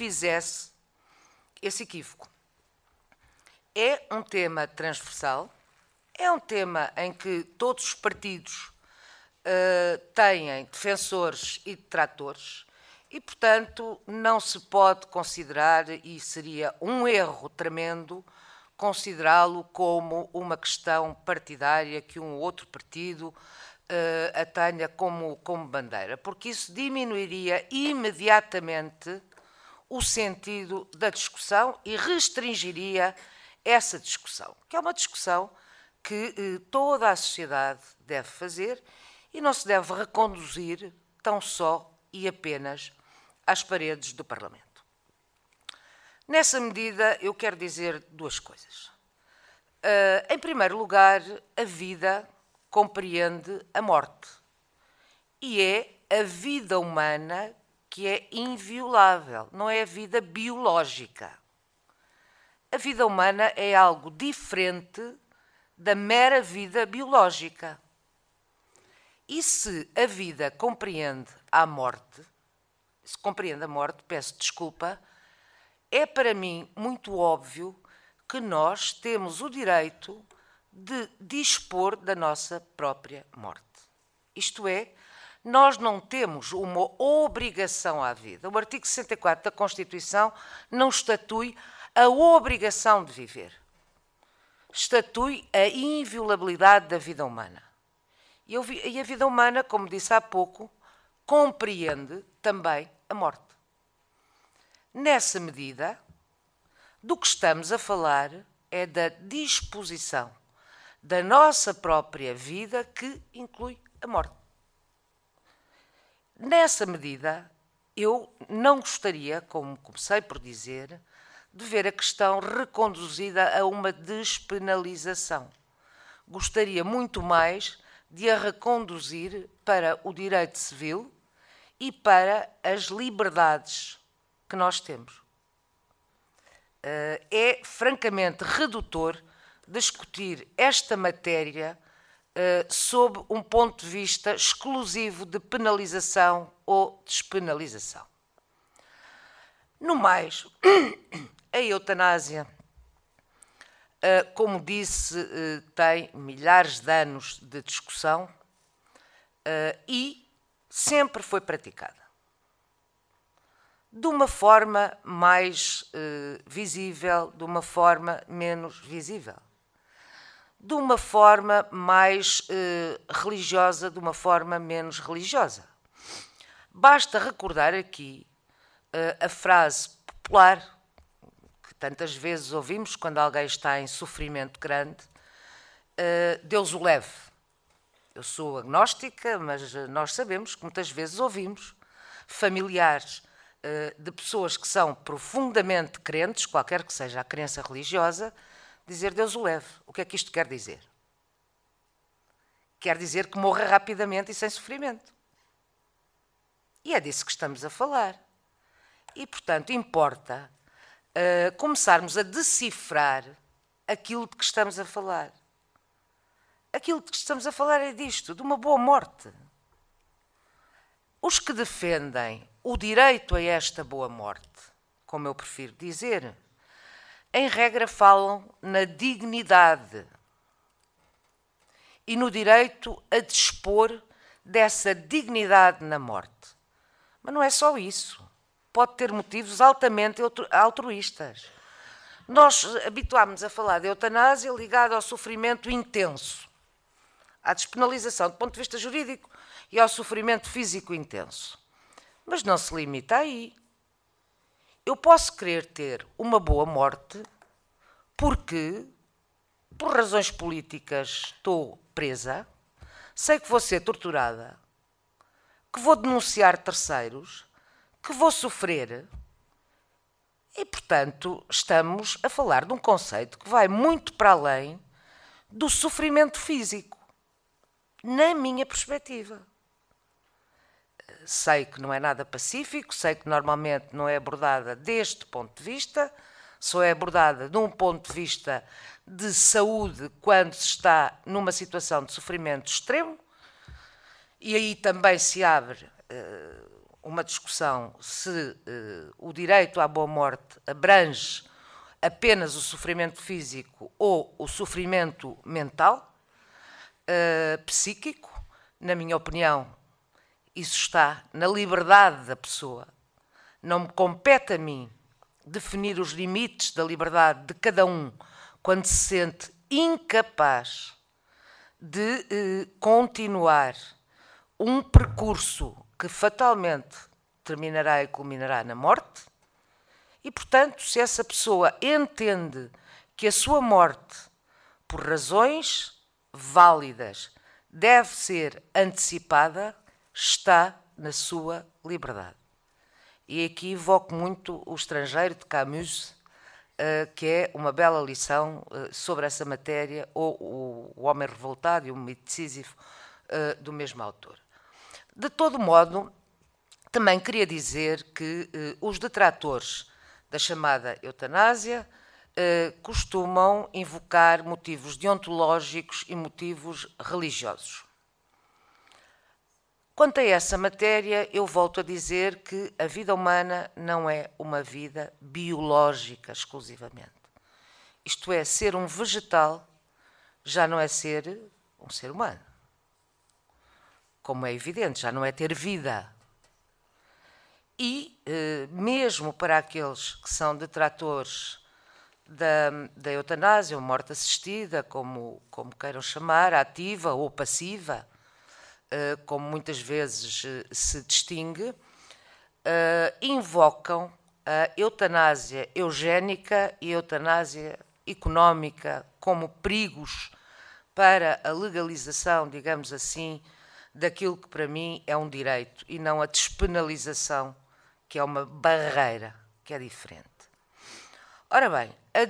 desfizesse esse equívoco. É um tema transversal, é um tema em que todos os partidos uh, têm defensores e detratores, e, portanto, não se pode considerar, e seria um erro tremendo, considerá-lo como uma questão partidária que um outro partido uh, a tenha como, como bandeira, porque isso diminuiria imediatamente o sentido da discussão e restringiria essa discussão, que é uma discussão que eh, toda a sociedade deve fazer e não se deve reconduzir tão só e apenas às paredes do Parlamento. Nessa medida, eu quero dizer duas coisas. Uh, em primeiro lugar, a vida compreende a morte. E é a vida humana que é inviolável, não é a vida biológica. A vida humana é algo diferente da mera vida biológica. E se a vida compreende a morte, se compreende a morte, peço desculpa, é para mim muito óbvio que nós temos o direito de dispor da nossa própria morte. Isto é, nós não temos uma obrigação à vida. O artigo 64 da Constituição não estatui a obrigação de viver. Estatui a inviolabilidade da vida humana. E a vida humana, como disse há pouco, compreende também a morte. Nessa medida, do que estamos a falar é da disposição da nossa própria vida que inclui a morte. Nessa medida, eu não gostaria, como comecei por dizer, de ver a questão reconduzida a uma despenalização. Gostaria muito mais de a reconduzir para o direito civil e para as liberdades que nós temos. Uh, é francamente redutor discutir esta matéria sob um ponto de vista exclusivo de penalização ou despenalização. No mais, a eutanásia, uh, como disse, tem milhares de anos de discussão e sempre foi praticada de uma forma mais visível, de uma forma menos visível, de uma forma mais uh, religiosa, de uma forma menos religiosa. Basta recordar aqui uh, a frase popular que tantas vezes ouvimos quando alguém está em sofrimento grande: Deus o leve. Eu sou agnóstica, mas nós sabemos que muitas vezes ouvimos familiares eh, de pessoas que são profundamente crentes, qualquer que seja a crença religiosa, dizer Deus o leve. O que é que isto quer dizer? Quer dizer que morra rapidamente e sem sofrimento. E é disso que estamos a falar. E, portanto, importa uh, começarmos a decifrar aquilo de que estamos a falar. Aquilo de que estamos a falar é disto, de uma boa morte. Os que defendem o direito a esta boa morte, como eu prefiro dizer, em regra falam na dignidade e no direito a dispor dessa dignidade na morte. Mas não é só isso. Pode ter motivos altamente altruístas. Nós habituámos a falar de eutanásia ligada ao sofrimento intenso, à despenalização do ponto de vista jurídico e ao sofrimento físico intenso. Mas não se limita aí. Eu posso querer ter uma boa morte porque, por razões políticas, estou presa, sei que vou ser torturada, que vou denunciar terceiros, que vou sofrer. E, portanto, estamos a falar de um conceito que vai muito para além do sofrimento físico, na minha perspectiva sei que não é nada pacífico, sei que normalmente não é abordada deste ponto de vista, só é abordada de um ponto de vista de saúde quando se está numa situação de sofrimento extremo, e aí também se abre uh, uma discussão se uh, o direito à boa morte abrange apenas o sofrimento físico ou o sofrimento mental, uh, psíquico. Na minha opinião, isso está na liberdade da pessoa. Não me compete a mim definir os limites da liberdade de cada um quando se sente incapaz de eh, continuar um percurso que fatalmente terminará e culminará na morte, e portanto, se essa pessoa entende que a sua morte, por razões válidas, deve ser antecipada, está na sua liberdade. E aqui evoco muito o estrangeiro de Camus, eh, que é uma bela lição eh, sobre essa matéria, ou o Homem Revoltado e o Mito eh, do mesmo autor. De todo modo, também queria dizer que os detratores da chamada eutanásia costumam invocar motivos deontológicos e motivos religiosos. Quanto a essa matéria, eu volto a dizer que a vida humana não é uma vida biológica exclusivamente. Isto é, ser um vegetal já não é ser um ser humano. Como é evidente, já não é ter vida. E, eh, mesmo para aqueles que são detratores da, da eutanásia ou morte assistida, como, como queiram chamar, ativa ou passiva, como muitas vezes eh, se distingue, eh, invocam a eutanásia eugénica e a eutanásia económica como perigos para a legalização, digamos assim, daquilo que para mim é um direito e não a despenalização, que é uma barreira, que é diferente. Ora bem, a,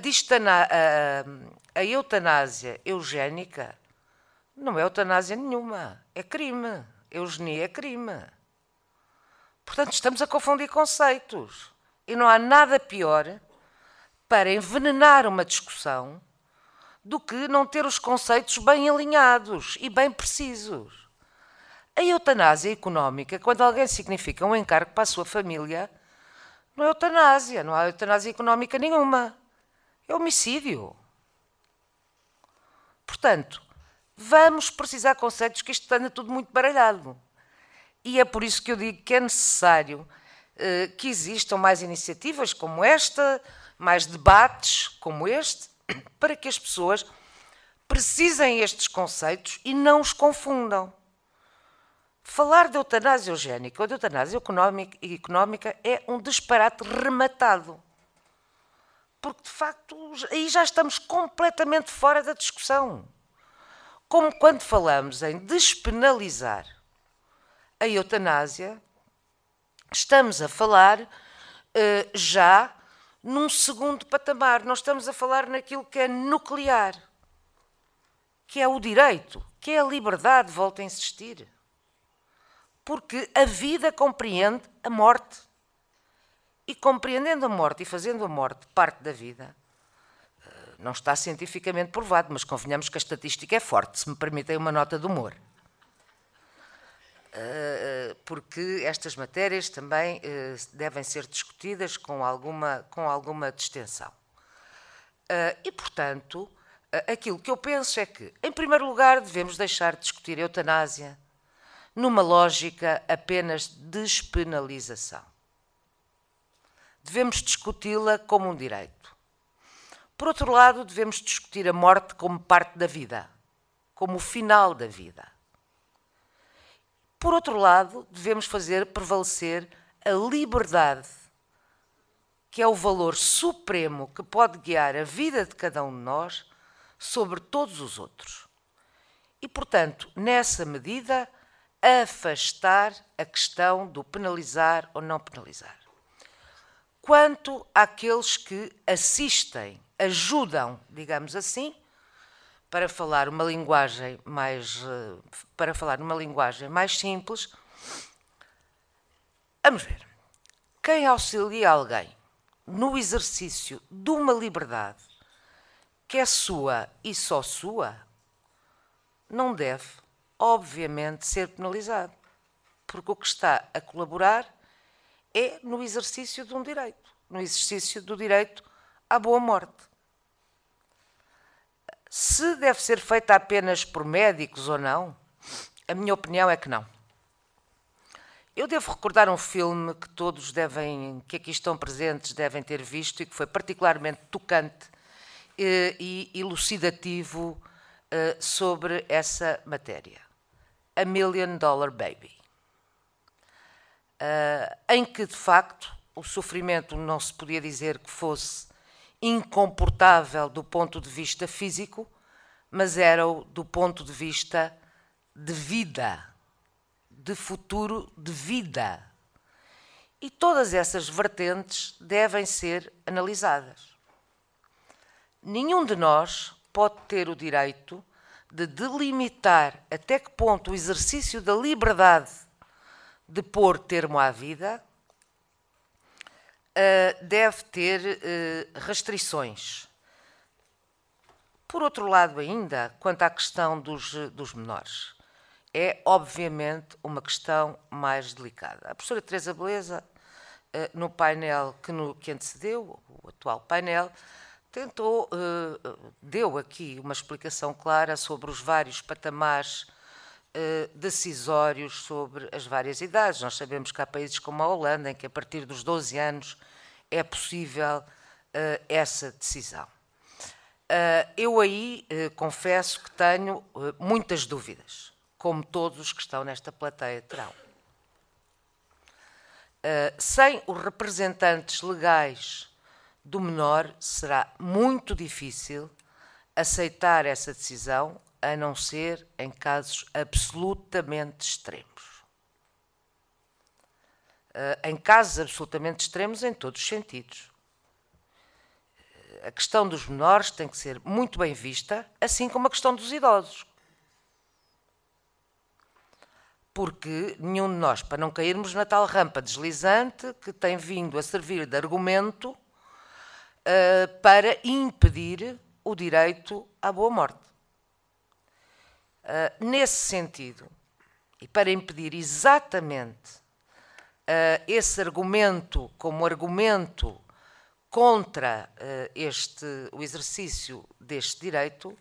a, a eutanásia eugénica não é eutanásia nenhuma, é crime. Eugenia é crime. Portanto, estamos a confundir conceitos. E não há nada pior para envenenar uma discussão do que não ter os conceitos bem alinhados e bem precisos. A eutanásia económica, quando alguém significa um encargo para a sua família, não é eutanásia, não há eutanásia económica nenhuma. É homicídio. Portanto, vamos precisar de conceitos que isto anda tudo muito baralhado. E é por isso que eu digo que é necessário uh, que existam mais iniciativas como esta, mais debates como este, para que as pessoas precisem estes conceitos e não os confundam. Falar de eutanásia eugénica ou de eutanásia económica, económica é um disparate rematado. Porque, de facto, aí já estamos completamente fora da discussão como quando falamos em despenalizar a eutanásia, estamos a falar uh, já num segundo patamar. Nós estamos a falar naquilo que é nuclear, que é o direito, que é a liberdade, volto a insistir. Porque a vida compreende a morte. E compreendendo a morte e fazendo a morte parte da vida, não está cientificamente provado, mas convenhamos que a estatística é forte, se me permitem uma nota de humor. Ah, porque estas matérias também ah, devem ser discutidas com alguma, com alguma distensão. Ah, e, portanto, aquilo que eu penso é que, em primeiro lugar, devemos deixar de discutir a eutanásia numa lógica apenas de despenalização. Devemos discuti-la como um direito. Por outro lado, devemos discutir a morte como parte da vida, como o final da vida. Por outro lado, devemos fazer prevalecer a liberdade, que é o valor supremo que pode guiar a vida de cada um de nós sobre todos os outros. E, portanto, nessa medida, afastar a questão do penalizar ou não penalizar. Quanto àqueles que assistem ajudam, digamos assim, para falar uma linguagem mais eh, para falar numa linguagem mais simples. Vamos ver. Quem auxilia alguém no exercício de uma liberdade que é sua e só sua, não deve, obviamente, ser penalizado. Porque o que está a colaborar é no exercício de um direito, no exercício do direito à boa morte. Se deve ser feita apenas por médicos ou não, a minha opinião é que não. Eu devo recordar um filme que todos devem, que aqui estão presentes, devem ter visto e que foi particularmente tocante eh, e elucidativo eh, sobre essa matéria. A Million Dollar Baby. Eh, em que, de facto, o sofrimento não se podia dizer que fosse incomportável do ponto de vista físico, mas era do ponto de vista de vida de futuro de vida. E todas essas vertentes devem ser analisadas. Nenhum de nós pode ter o direito de delimitar até que ponto o exercício da liberdade de pôr termo à vida uh, deve ter uh, restrições. Por outro lado, ainda, quanto à questão dos, dos menores, é, obviamente, uma questão mais delicada. A professora Teresa Beleza, eh, no painel que, no, que antecedeu, o atual painel, tentou, eh, deu aqui uma explicação clara sobre os vários patamares eh, decisórios sobre as várias idades. Nós sabemos que há países como a Holanda, em que a partir dos 12 anos é possível essa decisão. Eu aí confesso que tenho muitas dúvidas como todos os que estão nesta plateia terão. Sem os representantes legais do menor, será muito difícil aceitar essa decisão, a não ser em casos absolutamente extremos. Uh, em casos absolutamente extremos, em todos os sentidos. A questão dos menores tem que ser muito bem vista, assim como a questão dos idosos porque nenhum de nós, para não cairmos na tal rampa deslizante que tem vindo a servir de argumento uh, para impedir o direito à boa morte. Uh, nesse sentido, e para impedir exatamente uh, esse argumento como argumento contra este, o exercício deste direito,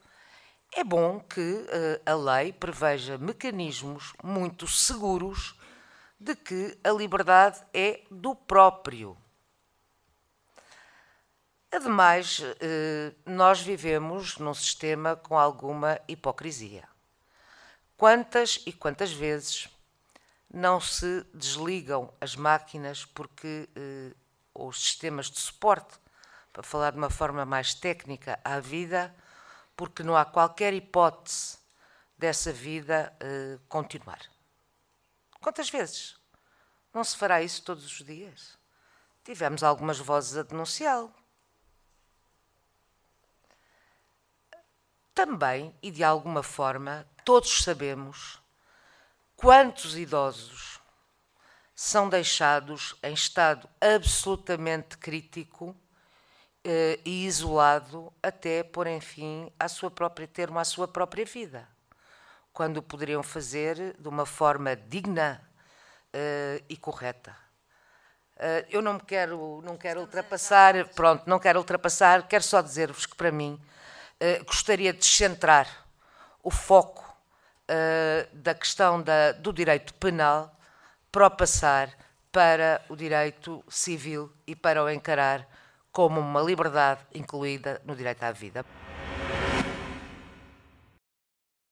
é bom que uh, a lei preveja mecanismos muito seguros de que a liberdade é do próprio. Ademais, uh, nós vivemos num sistema com alguma hipocrisia. Quantas e quantas vezes não se desligam as máquinas porque uh, os sistemas de suporte, para falar de uma forma mais técnica à vida, porque não há qualquer hipótese dessa vida uh, continuar. Quantas vezes? Não se fará isso todos os dias? Tivemos algumas vozes a denunciá-lo. Também, e de alguma forma, todos sabemos quantos idosos são deixados em estado absolutamente crítico uh, e isolado até pôr enfim à sua própria termo à sua própria vida, quando o poderiam fazer de uma forma digna uh, e correta. Uh, eu não me quero, não quero ultrapassar, pronto, não quero ultrapassar, quero só dizer-vos que para mim gostaria de centrar o foco da questão da, do direito penal para o passar para o direito civil e para o encarar como uma liberdade incluída no direito à vida.